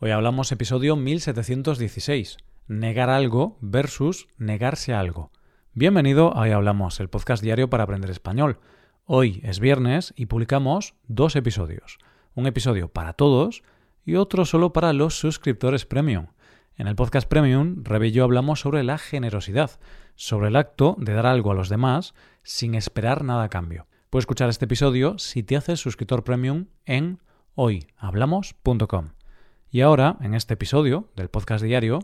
Hoy hablamos episodio 1716, negar algo versus negarse algo. Bienvenido a Hoy Hablamos, el podcast diario para aprender español. Hoy es viernes y publicamos dos episodios. Un episodio para todos y otro solo para los suscriptores premium. En el podcast premium, Rebe y yo hablamos sobre la generosidad, sobre el acto de dar algo a los demás sin esperar nada a cambio. Puedes escuchar este episodio si te haces suscriptor premium en hoyhablamos.com. Y ahora, en este episodio del podcast diario,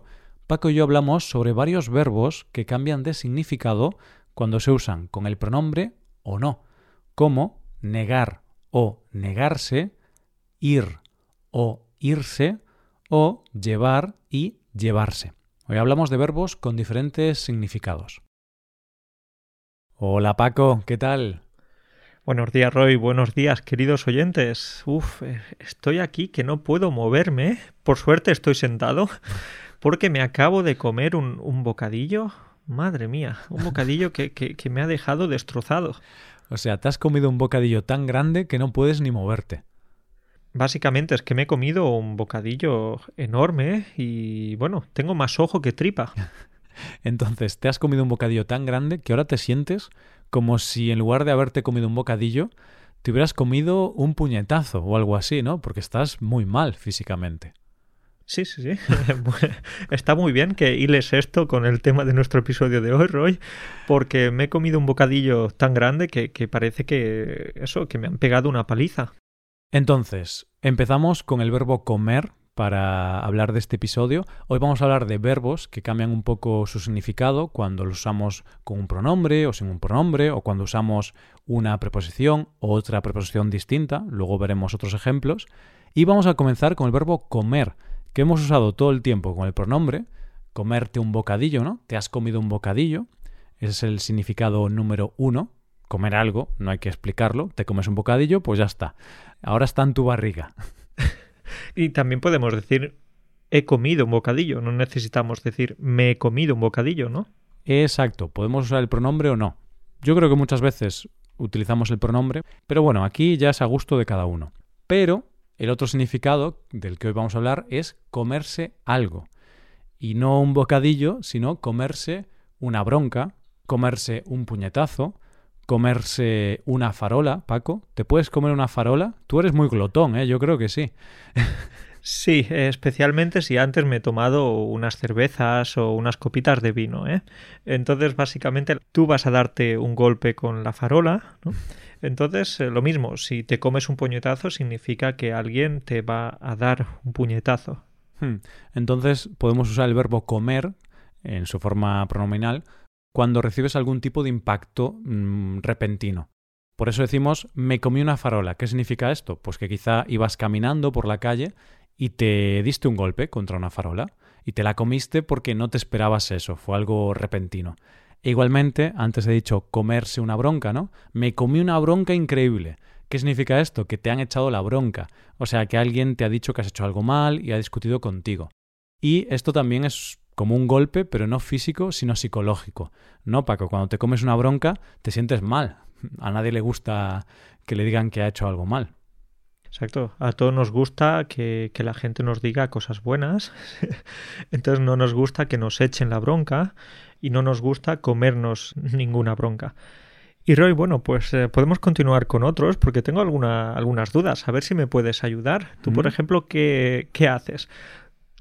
Paco y yo hablamos sobre varios verbos que cambian de significado cuando se usan con el pronombre o no, como negar o negarse, ir o irse, o llevar y llevarse. Hoy hablamos de verbos con diferentes significados. Hola Paco, ¿qué tal? Buenos días, Roy. Buenos días, queridos oyentes. Uf, eh, estoy aquí que no puedo moverme. Por suerte estoy sentado porque me acabo de comer un, bocadillo. Madre mía, un bocadillo que, que me ha dejado destrozado. O sea, te has comido un bocadillo tan grande que no puedes ni moverte. Básicamente es que me he comido un bocadillo enorme y bueno, tengo más ojo que tripa. Entonces, te has comido un bocadillo tan grande que ahora te sientes como si en lugar de haberte comido un bocadillo, te hubieras comido un puñetazo o algo así, ¿no? Porque estás muy mal físicamente. Sí, sí, sí. Está muy bien que hiles esto con el tema de nuestro episodio de hoy, Roy, porque me he comido un bocadillo tan grande que, que parece que eso, que me han pegado una paliza. Entonces, empezamos con el verbo comer, para hablar de este episodio. Hoy vamos a hablar de verbos que cambian un poco su significado cuando los usamos con un pronombre o sin un pronombre o cuando usamos una preposición o otra preposición distinta. Luego veremos otros ejemplos. Y vamos a comenzar con el verbo comer, que hemos usado todo el tiempo con el pronombre. Comerte un bocadillo, ¿no? Te has comido un bocadillo. Ese es el significado número uno. Comer algo, no hay que explicarlo. Te comes un bocadillo, pues ya está. Ahora está en tu barriga. Y también podemos decir he comido un bocadillo, no necesitamos decir me he comido un bocadillo, ¿no? Exacto, podemos usar el pronombre o no. Yo creo que muchas veces utilizamos el pronombre, pero bueno, aquí ya es a gusto de cada uno. Pero el otro significado del que hoy vamos a hablar es comerse algo. Y no un bocadillo, sino comerse una bronca, comerse un puñetazo, comerse una farola, Paco. ¿Te puedes comer una farola? Tú eres muy glotón, ¿eh? Yo creo que sí. Sí, especialmente si antes me he tomado unas cervezas o unas copitas de vino, ¿eh? Entonces, básicamente, tú vas a darte un golpe con la farola, ¿no? Entonces, eh, lo mismo, si te comes un puñetazo, significa que alguien te va a dar un puñetazo. Hmm. Entonces, podemos usar el verbo comer en su forma pronominal cuando recibes algún tipo de impacto mm, repentino. Por eso decimos me comí una farola. ¿Qué significa esto? Pues que quizá ibas caminando por la calle y te diste un golpe contra una farola y te la comiste porque no te esperabas eso, fue algo repentino. E igualmente, antes he dicho comerse una bronca, ¿no? Me comí una bronca increíble. ¿Qué significa esto? Que te han echado la bronca. O sea, que alguien te ha dicho que has hecho algo mal y ha discutido contigo. Y esto también es como un golpe, pero no físico, sino psicológico. No, Paco, cuando te comes una bronca, te sientes mal. A nadie le gusta que le digan que ha hecho algo mal. Exacto. A todos nos gusta que, que la gente nos diga cosas buenas. Entonces no nos gusta que nos echen la bronca y no nos gusta comernos ninguna bronca. Y Roy, bueno, pues eh, podemos continuar con otros porque tengo alguna, algunas dudas. A ver si me puedes ayudar. Tú, por ejemplo, ¿qué, ¿qué haces?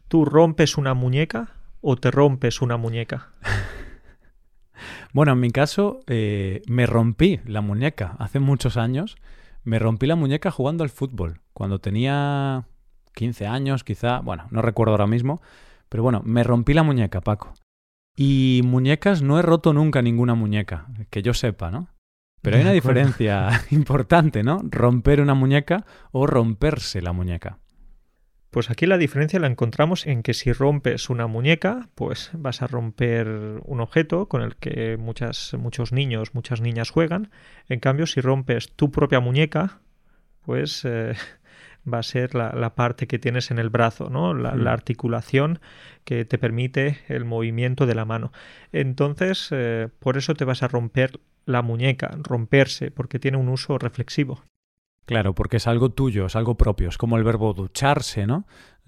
¿Tú rompes una muñeca? O te rompes una muñeca? bueno, en mi caso eh, me rompí la muñeca hace muchos años. Me rompí la muñeca jugando al fútbol. Cuando tenía 15 años, quizá, bueno, no recuerdo ahora mismo, pero bueno, me rompí la muñeca, Paco. Y muñecas no he roto nunca ninguna muñeca, que yo sepa, ¿no? Pero hay una diferencia importante, ¿no? Romper una muñeca o romperse la muñeca. Pues aquí la diferencia la encontramos en que si rompes una muñeca, pues vas a romper un objeto con el que muchas, muchos niños, muchas niñas juegan. En cambio, si rompes tu propia muñeca, pues eh, va a ser la, parte que tienes en el brazo, ¿no? La, la, articulación que te permite el movimiento de la mano. Entonces, eh, por eso te vas a romper la muñeca, romperse, porque tiene un uso reflexivo. Claro, porque es algo tuyo, es algo propio, es como el verbo ducharse, ¿no?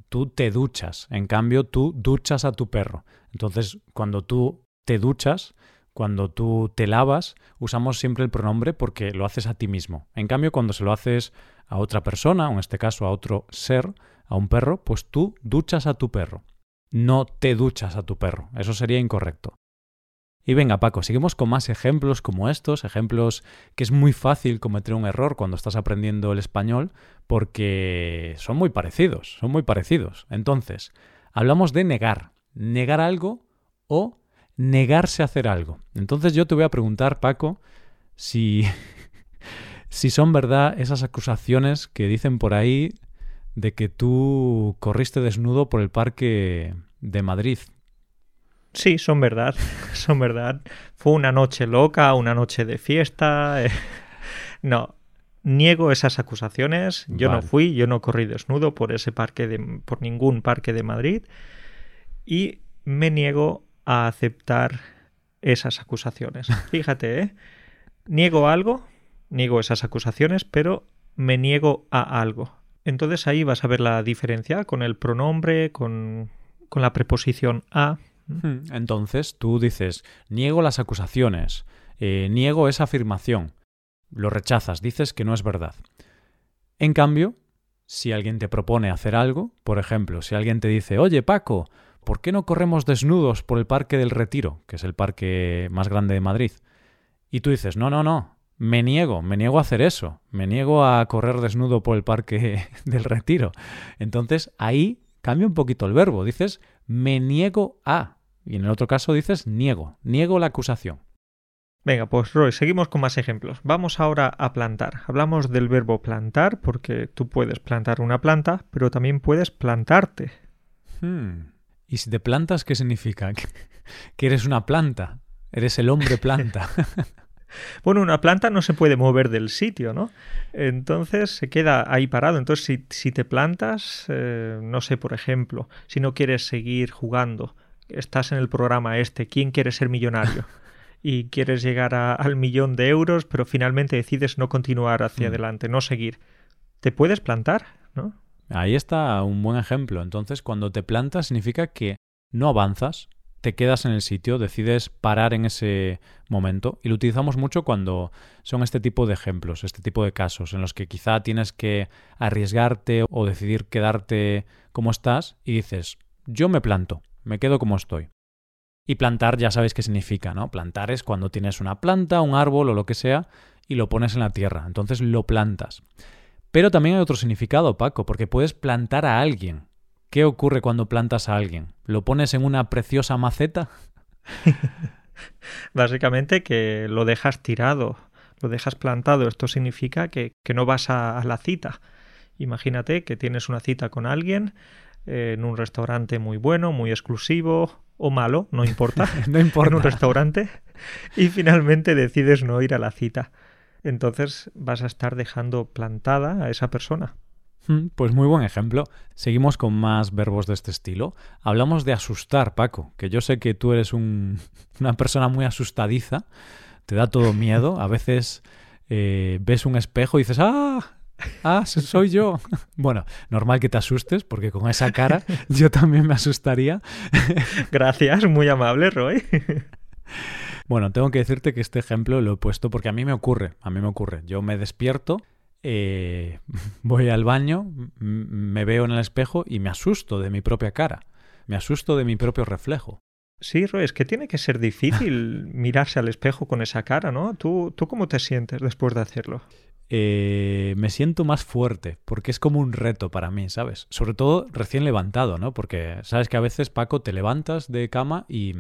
tú te duchas. En cambio, tú duchas a tu perro. Entonces, cuando tú te duchas, cuando tú te lavas, usamos siempre el pronombre porque lo haces a ti mismo. En cambio, cuando se lo haces a otra persona, o en este caso a otro ser, a un perro, pues tú duchas a tu perro. No te duchas a tu perro. Eso sería incorrecto. Y venga, Paco, seguimos con más ejemplos como estos, ejemplos que es muy fácil cometer un error cuando estás aprendiendo el español porque son muy parecidos, son muy parecidos. Entonces, hablamos de negar, negar algo o negarse a hacer algo. Entonces yo te voy a preguntar, Paco, si, si son verdad esas acusaciones que dicen por ahí de que tú corriste desnudo por el parque de Madrid. Sí, son verdad, son verdad. Fue una noche loca, una noche de fiesta. Eh. No, niego esas acusaciones. Yo no fui, yo no corrí desnudo por ese parque de, por ningún parque de Madrid y me niego a aceptar esas acusaciones. Fíjate, ¿eh? Niego algo, niego esas acusaciones, pero me niego a algo. Entonces ahí vas a ver la diferencia con el pronombre, con, con la preposición a. Hmm. Entonces tú dices, niego las acusaciones, eh, niego esa afirmación, lo rechazas, dices que no es verdad. En cambio, si alguien te propone hacer algo, por ejemplo, si alguien te dice, oye Paco, ¿por qué no corremos desnudos por el Parque del Retiro, que es el parque más grande de Madrid? Y tú dices, no, no, no, me niego, me niego a hacer eso, me niego a correr desnudo por el Parque del Retiro. Entonces ahí cambia un poquito el verbo, dices, me niego a, y en el otro caso dices niego, niego la acusación. Venga, pues Roy, seguimos con más ejemplos. Vamos ahora a plantar. Hablamos del verbo plantar porque tú puedes plantar una planta, pero también puedes plantarte. Hmm. ¿Y si te plantas, qué significa? Que eres una planta, eres el hombre planta. bueno, una planta no se puede mover del sitio, ¿no? Entonces se queda ahí parado. Entonces, si, te plantas, eh, no sé, por ejemplo, si no quieres seguir jugando, estás en el programa este, ¿quién quiere ser millonario? y quieres llegar al millón de euros, pero finalmente decides no continuar hacia mm. adelante, no seguir. Te puedes plantar, ¿no? Ahí está un buen ejemplo. Entonces, cuando te plantas significa que no avanzas, te quedas en el sitio, decides parar en ese momento y lo utilizamos mucho cuando son este tipo de ejemplos, este tipo de casos en los que quizá tienes que arriesgarte o decidir quedarte como estás y dices, yo me planto, me quedo como estoy. Y plantar ya sabéis qué significa, ¿no? Plantar es cuando tienes una planta, un árbol o lo que sea y lo pones en la tierra, entonces lo plantas. Pero también hay otro significado, Paco, porque puedes plantar a alguien. ¿Qué ocurre cuando plantas a alguien? ¿Lo pones en una preciosa maceta? Básicamente que lo dejas tirado, lo dejas plantado. Esto significa que, no vas a la cita. Imagínate que tienes una cita con alguien, en un restaurante muy bueno, muy exclusivo o malo, no importa, no importa. en un restaurante y finalmente decides no ir a la cita. Entonces vas a estar dejando plantada a esa persona. Pues muy buen ejemplo. Seguimos con más verbos de este estilo. Hablamos de asustar, Paco, que yo sé que tú eres un, una persona muy asustadiza, te da todo miedo, a veces eh, ves un espejo y dices, ¡ah! Ah, soy yo. Bueno, normal que te asustes, porque con esa cara yo también me asustaría. Gracias, muy amable, Roy. Bueno, tengo que decirte que este ejemplo lo he puesto porque a mí me ocurre, a mí me ocurre. Yo me despierto, eh, voy al baño, me veo en el espejo y me asusto de mi propia cara, me asusto de mi propio reflejo. Sí, Roy, es que tiene que ser difícil mirarse al espejo con esa cara, ¿no? ¿Tú, ¿Tú cómo te sientes después de hacerlo? Eh, me siento más fuerte, porque es como un reto para mí, ¿sabes? Sobre todo recién levantado, ¿no? Porque sabes que a veces, Paco, te levantas de cama y,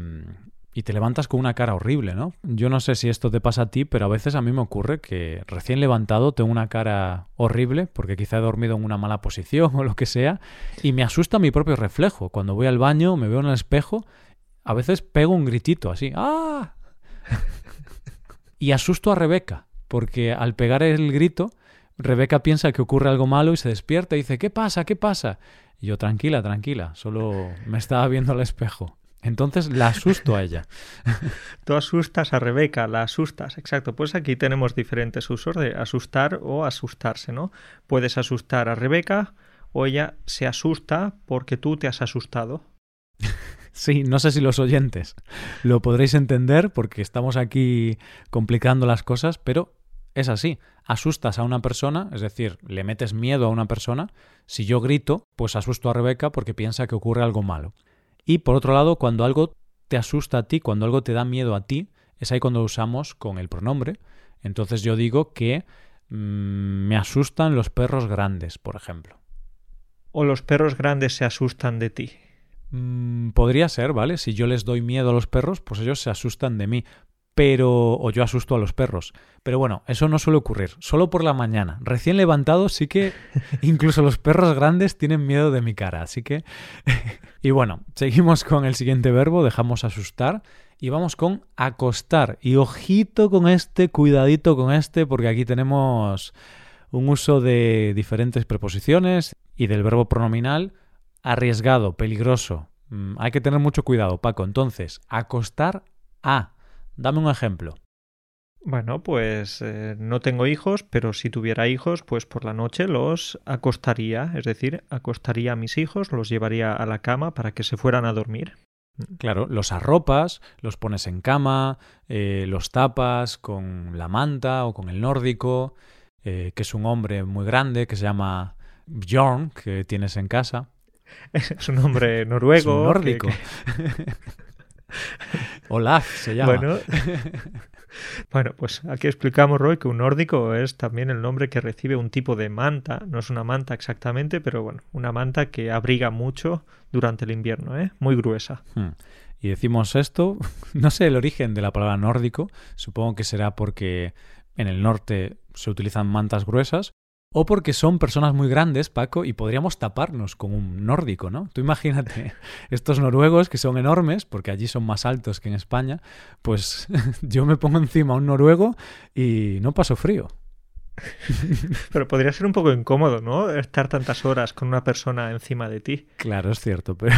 y te levantas con una cara horrible, ¿no? Yo no sé si esto te pasa a ti, pero a veces a mí me ocurre que recién levantado tengo una cara horrible, porque quizá he dormido en una mala posición o lo que sea, y me asusta mi propio reflejo. Cuando voy al baño, me veo en el espejo, a veces pego un gritito así, ¡ah! y asusto a Rebeca porque al pegar el grito, Rebeca piensa que ocurre algo malo y se despierta y dice, ¿qué pasa? ¿Qué pasa? Y yo, tranquila, tranquila, solo me estaba viendo al espejo. Entonces la asusto a ella. Tú asustas a Rebeca, la asustas, exacto. Pues aquí tenemos diferentes usos de asustar o asustarse, ¿no? Puedes asustar a Rebeca o ella se asusta porque tú te has asustado. Sí, no sé si los oyentes lo podréis entender porque estamos aquí complicando las cosas, pero es así. Asustas a una persona, es decir, le metes miedo a una persona. Si yo grito, pues asusto a Rebeca porque piensa que ocurre algo malo. Y por otro lado, cuando algo te asusta a ti, cuando algo te da miedo a ti, es ahí cuando usamos con el pronombre. Entonces yo digo que mm, me asustan los perros grandes, por ejemplo. O los perros grandes se asustan de ti. Mm, podría ser, ¿vale? Si yo les doy miedo a los perros, pues ellos se asustan de mí. Pero. o yo asusto a los perros. Pero bueno, eso no suele ocurrir. Solo por la mañana. Recién levantado, sí que incluso los perros grandes tienen miedo de mi cara. Así que. y bueno, seguimos con el siguiente verbo. Dejamos asustar. Y vamos con acostar. Y ojito con este, cuidadito con este, porque aquí tenemos un uso de diferentes preposiciones y del verbo pronominal arriesgado, peligroso. Mm, hay que tener mucho cuidado, Paco. Entonces, acostar a. Dame un ejemplo. Bueno, pues eh, no tengo hijos, pero si tuviera hijos, pues por la noche los acostaría, es decir, acostaría a mis hijos, los llevaría a la cama para que se fueran a dormir. Claro, los arropas, los pones en cama, eh, los tapas con la manta o con el nórdico, eh, que es un hombre muy grande que se llama Bjorn, que tienes en casa. Es un hombre noruego. nórdico. Olaf se llama. Bueno, bueno, pues aquí explicamos, Roy, que un nórdico es también el nombre que recibe un tipo de manta. No es una manta exactamente, pero bueno, una manta que abriga mucho durante el invierno, ¿eh? Muy gruesa. Hmm. Y decimos esto, no sé el origen de la palabra nórdico, supongo que será porque en el norte se utilizan mantas gruesas, o porque son personas muy grandes, Paco, y podríamos taparnos con un nórdico, ¿no? Tú imagínate, estos noruegos que son enormes, porque allí son más altos que en España, pues yo me pongo encima un noruego y no paso frío. Pero podría ser un poco incómodo, ¿no? Estar tantas horas con una persona encima de ti. Claro, es cierto, pero,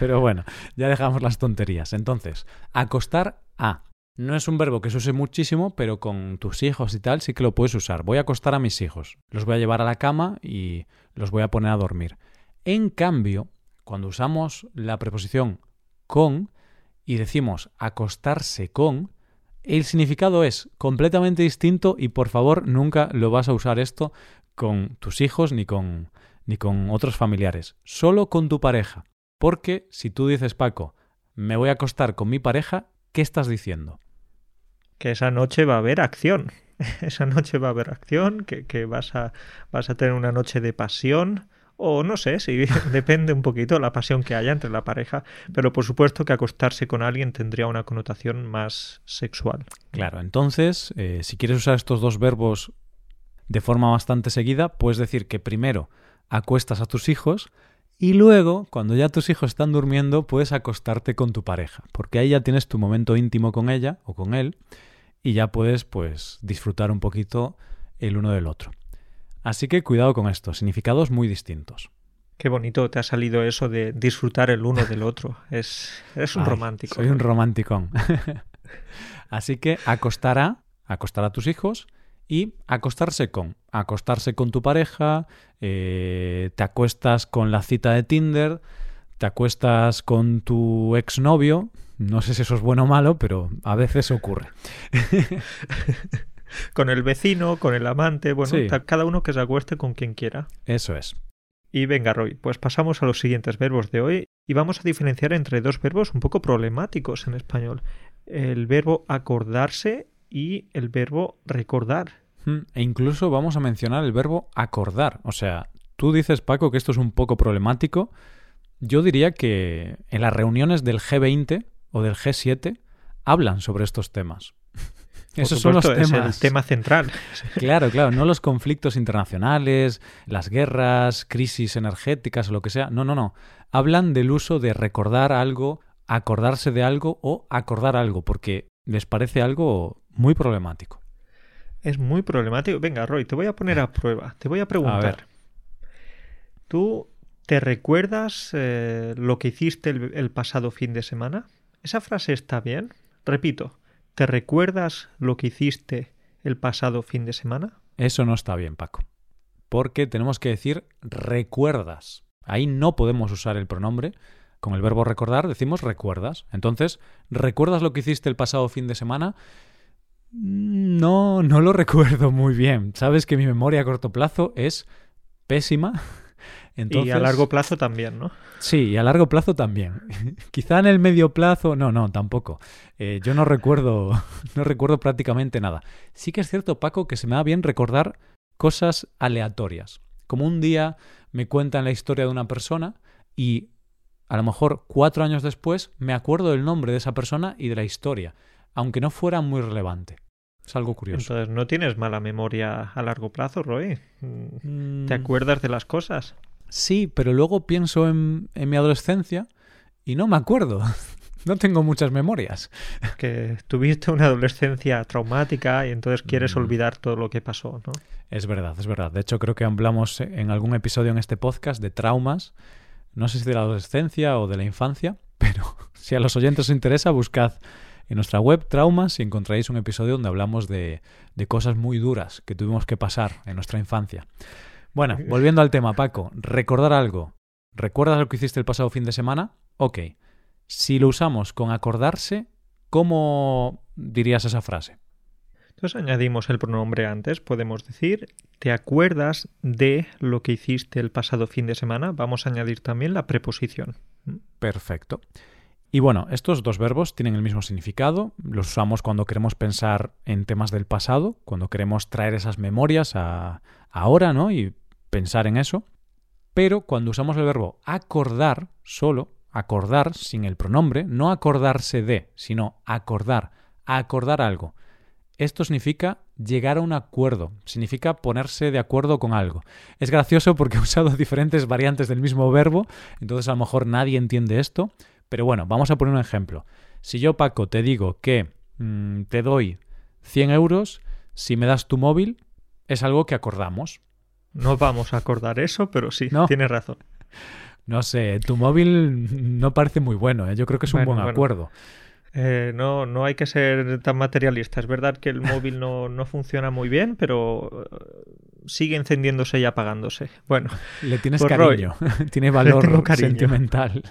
pero bueno, ya dejamos las tonterías. Entonces, acostar a. No es un verbo que se use muchísimo, pero con tus hijos y tal sí que lo puedes usar. Voy a acostar a mis hijos, los voy a llevar a la cama y los voy a poner a dormir. En cambio, cuando usamos la preposición con y decimos acostarse con, el significado es completamente distinto y por favor nunca lo vas a usar esto con tus hijos ni con ni con otros familiares, solo con tu pareja. Porque si tú dices, Paco, me voy a acostar con mi pareja, ¿qué estás diciendo? Que esa noche va a haber acción. esa noche va a haber acción, que, vas, a, vas a tener una noche de pasión. O no sé, si depende un poquito la pasión que haya entre la pareja, pero por supuesto que acostarse con alguien tendría una connotación más sexual. Claro, entonces, eh, si quieres usar estos dos verbos de forma bastante seguida, puedes decir que primero acuestas a tus hijos y luego, cuando ya tus hijos están durmiendo, puedes acostarte con tu pareja, porque ahí ya tienes tu momento íntimo con ella o con él y ya puedes pues disfrutar un poquito el uno del otro. Así que cuidado con esto, significados muy distintos. Qué bonito te ha salido eso de disfrutar el uno del otro. Es, es un romántico. Soy un romanticón. Así que acostar a, acostar a tus hijos y acostarse con. Acostarse con tu pareja, eh, te acuestas con la cita de Tinder, te acuestas con tu exnovio, no sé si eso es bueno o malo, pero a veces ocurre. con el vecino, con el amante, bueno, cada uno que se acueste con quien quiera. Eso es. Y venga, Roy, pues pasamos a los siguientes verbos de hoy y vamos a diferenciar entre dos verbos un poco problemáticos en español. El verbo acordarse y el verbo recordar. Hmm, e incluso vamos a mencionar el verbo acordar. O sea, tú dices, Paco, que esto es un poco problemático. Yo diría que en las reuniones del G20 o del G7 hablan sobre estos temas. Esos son los temas. el tema central. Claro, claro, no los conflictos internacionales, las guerras, crisis energéticas o lo que sea. No, no, no. Hablan del uso de recordar algo, acordarse de algo o acordar algo, porque les parece algo muy problemático. Es muy problemático. Venga, Roy, te voy a poner a prueba. Te voy a preguntar. ¿Tú te recuerdas eh, lo que hiciste el pasado fin de semana? ¿Esa frase está bien? Repito, ¿te recuerdas lo que hiciste el pasado fin de semana? Eso no está bien, Paco. porque tenemos que decir recuerdas. Ahí no podemos usar el pronombre. Con el verbo recordar decimos recuerdas. Entonces, ¿recuerdas lo que hiciste el pasado fin de semana? No, no lo recuerdo muy bien. Sabes que mi memoria a corto plazo es pésima. Y a largo plazo también, ¿no? Sí, y a largo plazo también. Quizá en el medio plazo, no, no, tampoco. Eh, yo no recuerdo, no recuerdo prácticamente nada. Sí que es cierto, Paco, que se me da bien recordar cosas aleatorias. Como un día me cuentan la historia de una persona y a lo mejor cuatro años después me acuerdo del nombre de esa persona y de la historia, aunque no fuera muy relevante. Es algo curioso. Entonces, ¿no tienes mala memoria a largo plazo, Roy? Mm. ¿Te acuerdas de las cosas? Sí, pero luego pienso en, mi adolescencia y no me acuerdo. No tengo muchas memorias. Que tuviste una adolescencia traumática y entonces quieres mm. olvidar todo lo que pasó, ¿no? Es verdad, es verdad. De hecho, creo que hablamos en algún episodio en este podcast de traumas. No sé si de la adolescencia o de la infancia, pero si a los oyentes os interesa, buscad en nuestra web Traumas y encontraréis un episodio donde hablamos de, de cosas muy duras que tuvimos que pasar en nuestra infancia. Bueno, volviendo al tema, Paco, recordar algo. ¿Recuerdas lo que hiciste el pasado fin de semana? Ok. Si lo usamos con acordarse, ¿cómo dirías esa frase? Entonces añadimos el pronombre antes, podemos decir, ¿te acuerdas de lo que hiciste el pasado fin de semana? Vamos a añadir también la preposición. Perfecto. Y bueno, estos dos verbos tienen el mismo significado, los usamos cuando queremos pensar en temas del pasado, cuando queremos traer esas memorias a ahora, ¿no? Y pensar en eso. Pero cuando usamos el verbo acordar solo, acordar sin el pronombre, no acordarse de, sino acordar, acordar algo. Esto significa llegar a un acuerdo, significa ponerse de acuerdo con algo. Es gracioso porque he usado diferentes variantes del mismo verbo, entonces a lo mejor nadie entiende esto, pero bueno, vamos a poner un ejemplo. Si yo, Paco, te digo que mm, te doy 100 euros, si me das tu móvil, es algo que acordamos. No vamos a acordar eso, pero sí, tienes razón. No sé, tu móvil no parece muy bueno, ¿eh? yo creo que es un buen acuerdo. Eh, no, no hay que ser tan materialista. Es verdad que el móvil no, no funciona muy bien, pero eh, sigue encendiéndose y apagándose. Bueno, le tienes pues cariño, tiene valor sentimental.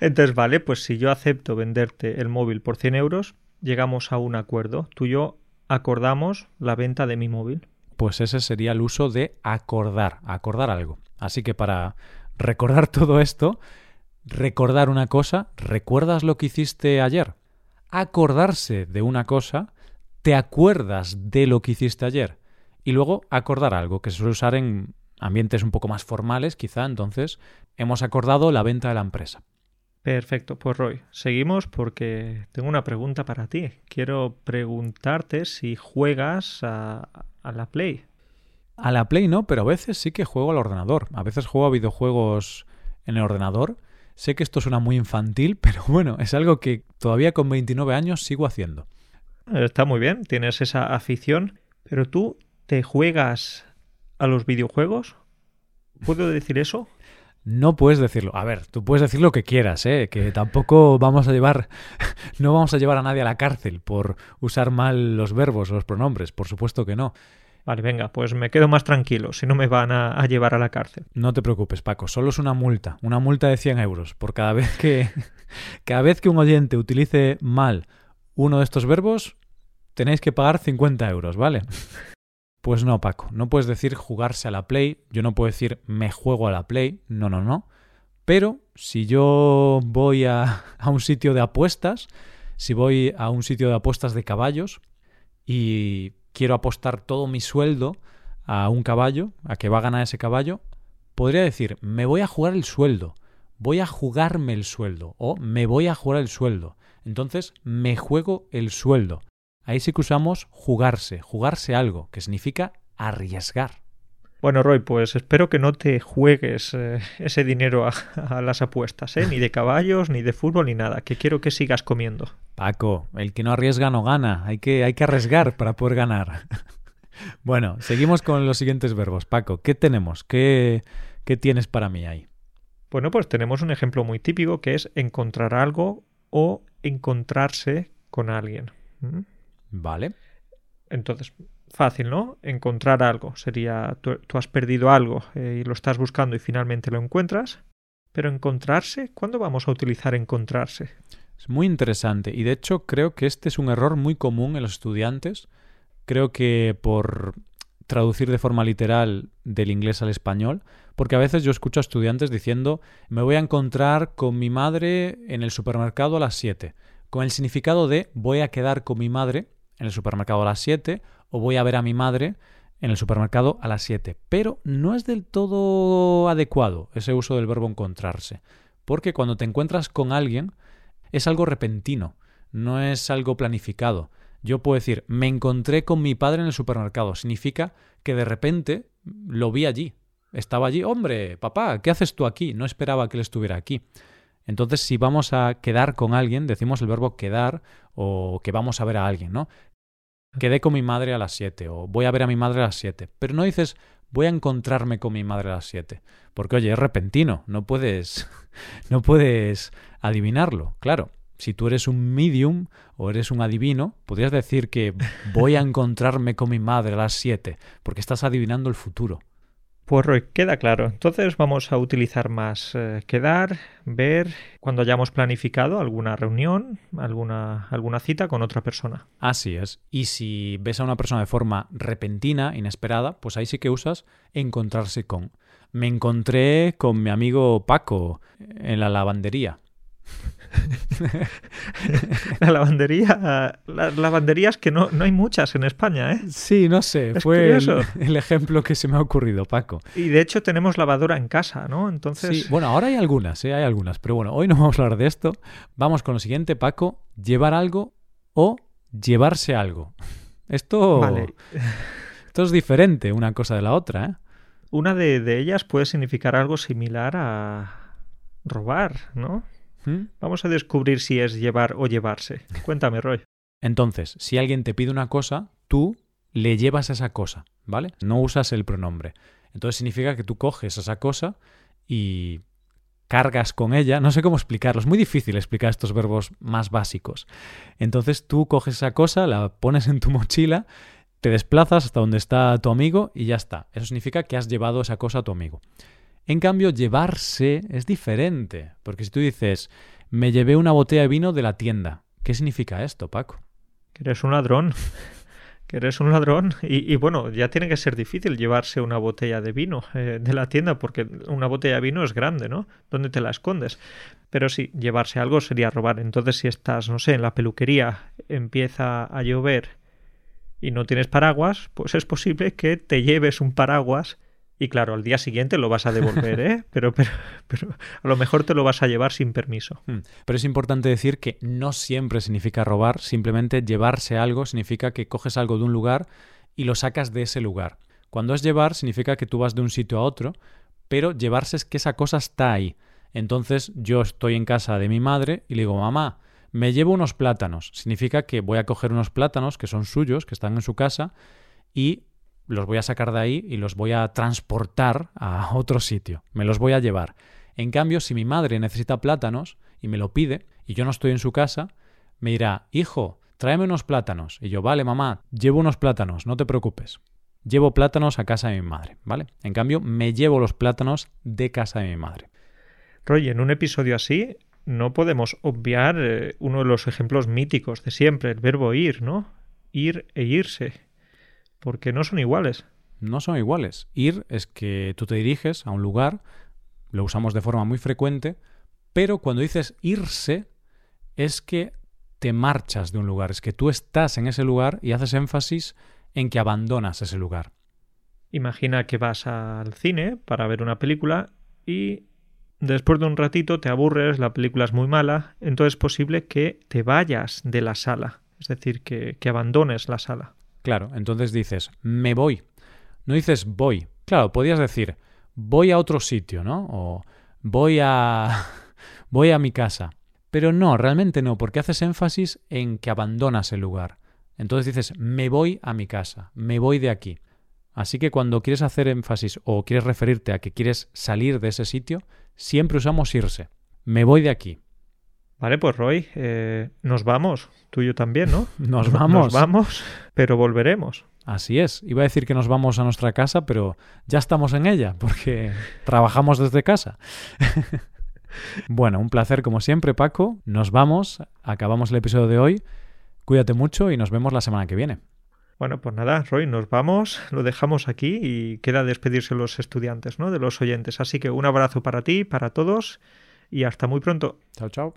Entonces, vale, pues si yo acepto venderte el móvil por 100 euros, llegamos a un acuerdo. Tú y yo acordamos la venta de mi móvil. Pues ese sería el uso de acordar, acordar algo. Así que para recordar todo esto, recordar una cosa, ¿recuerdas lo que hiciste ayer? Acordarse de una cosa, ¿te acuerdas de lo que hiciste ayer? Y luego acordar algo, que se suele usar en ambientes un poco más formales, quizá, entonces hemos acordado la venta de la empresa. Perfecto, pues Roy, seguimos porque tengo una pregunta para ti. Quiero preguntarte si juegas a, la Play. A la Play no, pero a veces sí que juego al ordenador. A veces juego a videojuegos en el ordenador. Sé que esto suena muy infantil, pero bueno, es algo que todavía con 29 años sigo haciendo. Está muy bien, tienes esa afición, pero tú te juegas a los videojuegos. ¿Puedo decir eso? No puedes decirlo. A ver, tú puedes decir lo que quieras, ¿eh? Que tampoco vamos a llevar, no vamos a llevar a nadie a la cárcel por usar mal los verbos, los pronombres. Por supuesto que no. Vale, venga, pues me quedo más tranquilo, si no me van a, llevar a la cárcel. No te preocupes, Paco, solo es una multa, una multa de 100 euros por cada vez que, cada vez que un oyente utilice mal uno de estos verbos, tenéis que pagar 50 euros, ¿vale? Pues no, Paco, no puedes decir jugarse a la Play, yo no puedo decir me juego a la Play, no, no, no. Pero si yo voy a, a un sitio de apuestas, si voy a un sitio de apuestas de caballos y quiero apostar todo mi sueldo a un caballo, a que va a ganar ese caballo, podría decir, me voy a jugar el sueldo, voy a jugarme el sueldo o me voy a jugar el sueldo. Entonces, me juego el sueldo. Ahí sí que usamos jugarse, jugarse algo, que significa arriesgar. Bueno, Roy, pues espero que no te juegues eh, ese dinero a, las apuestas, ¿eh? ni de caballos, ni de fútbol, ni nada, que quiero que sigas comiendo. Paco, el que no arriesga no gana, hay que, hay que arriesgar para poder ganar. bueno, seguimos con los siguientes verbos. Paco, ¿qué tenemos? ¿Qué, qué tienes para mí ahí? Bueno, pues tenemos un ejemplo muy típico que es encontrar algo o encontrarse con alguien. Vale. Entonces, fácil, ¿no? Encontrar algo. Sería, tú, has perdido algo eh, y lo estás buscando y finalmente lo encuentras. Pero encontrarse, ¿cuándo vamos a utilizar encontrarse? Es muy interesante y de hecho creo que este es un error muy común en los estudiantes. Creo que por traducir de forma literal del inglés al español, porque a veces yo escucho a estudiantes diciendo me voy a encontrar con mi madre en el supermercado a las 7, con el significado de voy a quedar con mi madre en el supermercado a las 7 o voy a ver a mi madre en el supermercado a las 7. Pero no es del todo adecuado ese uso del verbo encontrarse, porque cuando te encuentras con alguien es algo repentino, no es algo planificado. Yo puedo decir, me encontré con mi padre en el supermercado. Significa que de repente lo vi allí. Estaba allí, hombre, papá, ¿qué haces tú aquí? No esperaba que él estuviera aquí. Entonces, si vamos a quedar con alguien, decimos el verbo quedar o que vamos a ver a alguien, ¿no? Quedé con mi madre a las 7 o voy a ver a mi madre a las 7. Pero no dices voy a encontrarme con mi madre a las 7. Porque, oye, es repentino, no puedes, no puedes adivinarlo, claro. Si tú eres un medium o eres un adivino, podrías decir que voy a encontrarme con mi madre a las 7, porque estás adivinando el futuro. Pues Roy, queda claro. Entonces vamos a utilizar más eh, quedar, ver, cuando hayamos planificado alguna reunión, alguna, alguna cita con otra persona. Así es. Y si ves a una persona de forma repentina, inesperada, pues ahí sí que usas encontrarse con. Me encontré con mi amigo Paco en la lavandería. la lavandería, las lavanderías que no, no hay muchas en España, ¿eh? Sí, no sé, fue el, ejemplo que se me ha ocurrido, Paco. Y de hecho tenemos lavadora en casa, ¿no? Entonces... Sí, bueno, ahora hay algunas, ¿eh? hay algunas, pero bueno, hoy no vamos a hablar de esto. Vamos con lo siguiente, Paco, llevar algo o llevarse algo. Esto, vale. esto es diferente una cosa de la otra, ¿eh? Una de ellas puede significar algo similar a robar, ¿no? ¿Mm? Vamos a descubrir si es llevar o llevarse. Cuéntame, Roy. Entonces, si alguien te pide una cosa, tú le llevas esa cosa, ¿vale? No usas el pronombre. Entonces significa que tú coges esa cosa y cargas con ella. No sé cómo explicarlo. Es muy difícil explicar estos verbos más básicos. Entonces tú coges esa cosa, la pones en tu mochila, te desplazas hasta donde está tu amigo y ya está. Eso significa que has llevado esa cosa a tu amigo. En cambio, llevarse es diferente, porque si tú dices, me llevé una botella de vino de la tienda, ¿qué significa esto, Paco? Que eres un ladrón. que eres un ladrón. Y, bueno, ya tiene que ser difícil llevarse una botella de vino eh, de la tienda, porque una botella de vino es grande, ¿no? ¿Dónde te la escondes? Pero sí, llevarse algo sería robar. Entonces, si estás, no sé, en la peluquería, empieza a llover y no tienes paraguas, pues es posible que te lleves un paraguas y claro, al día siguiente lo vas a devolver, ¿eh? Pero, pero, pero a lo mejor te lo vas a llevar sin permiso. Hmm. Pero es importante decir que no siempre significa robar, simplemente llevarse algo significa que coges algo de un lugar y lo sacas de ese lugar. Cuando es llevar significa que tú vas de un sitio a otro, pero llevarse es que esa cosa está ahí. Entonces yo estoy en casa de mi madre y le digo, mamá, me llevo unos plátanos. Significa que voy a coger unos plátanos que son suyos, que están en su casa, y los voy a sacar de ahí y los voy a transportar a otro sitio, me los voy a llevar. En cambio, si mi madre necesita plátanos y me lo pide y yo no estoy en su casa, me dirá, hijo, tráeme unos plátanos. Y yo, vale, mamá, llevo unos plátanos, no te preocupes. Llevo plátanos a casa de mi madre, ¿vale? En cambio, me llevo los plátanos de casa de mi madre. Roy, en un episodio así no podemos obviar eh, uno de los ejemplos míticos de siempre, el verbo ir, ¿no? Ir e irse porque no son iguales. No son iguales. Ir es que tú te diriges a un lugar, lo usamos de forma muy frecuente, pero cuando dices irse es que te marchas de un lugar, es que tú estás en ese lugar y haces énfasis en que abandonas ese lugar. Imagina que vas al cine para ver una película y después de un ratito te aburres, la película es muy mala, entonces es posible que te vayas de la sala, es decir, que, que abandones la sala. Claro, entonces dices, me voy. No dices voy. Claro, podías decir, voy a otro sitio, ¿no? O voy a. voy a mi casa. Pero no, realmente no, porque haces énfasis en que abandonas el lugar. Entonces dices, me voy a mi casa, me voy de aquí. Así que cuando quieres hacer énfasis o quieres referirte a que quieres salir de ese sitio, siempre usamos irse. Me voy de aquí. Vale, pues Roy, eh, nos vamos. Tú y yo también, ¿no? Nos vamos. Nos vamos, pero volveremos. Así es. Iba a decir que nos vamos a nuestra casa, pero ya estamos en ella, porque trabajamos desde casa. bueno, un placer como siempre, Paco. Nos vamos, acabamos el episodio de hoy. Cuídate mucho y nos vemos la semana que viene. Bueno, pues nada, Roy, nos vamos, lo dejamos aquí y queda despedirse los estudiantes, ¿no? De los oyentes. Así que un abrazo para ti, para todos y hasta muy pronto. Chao, chao.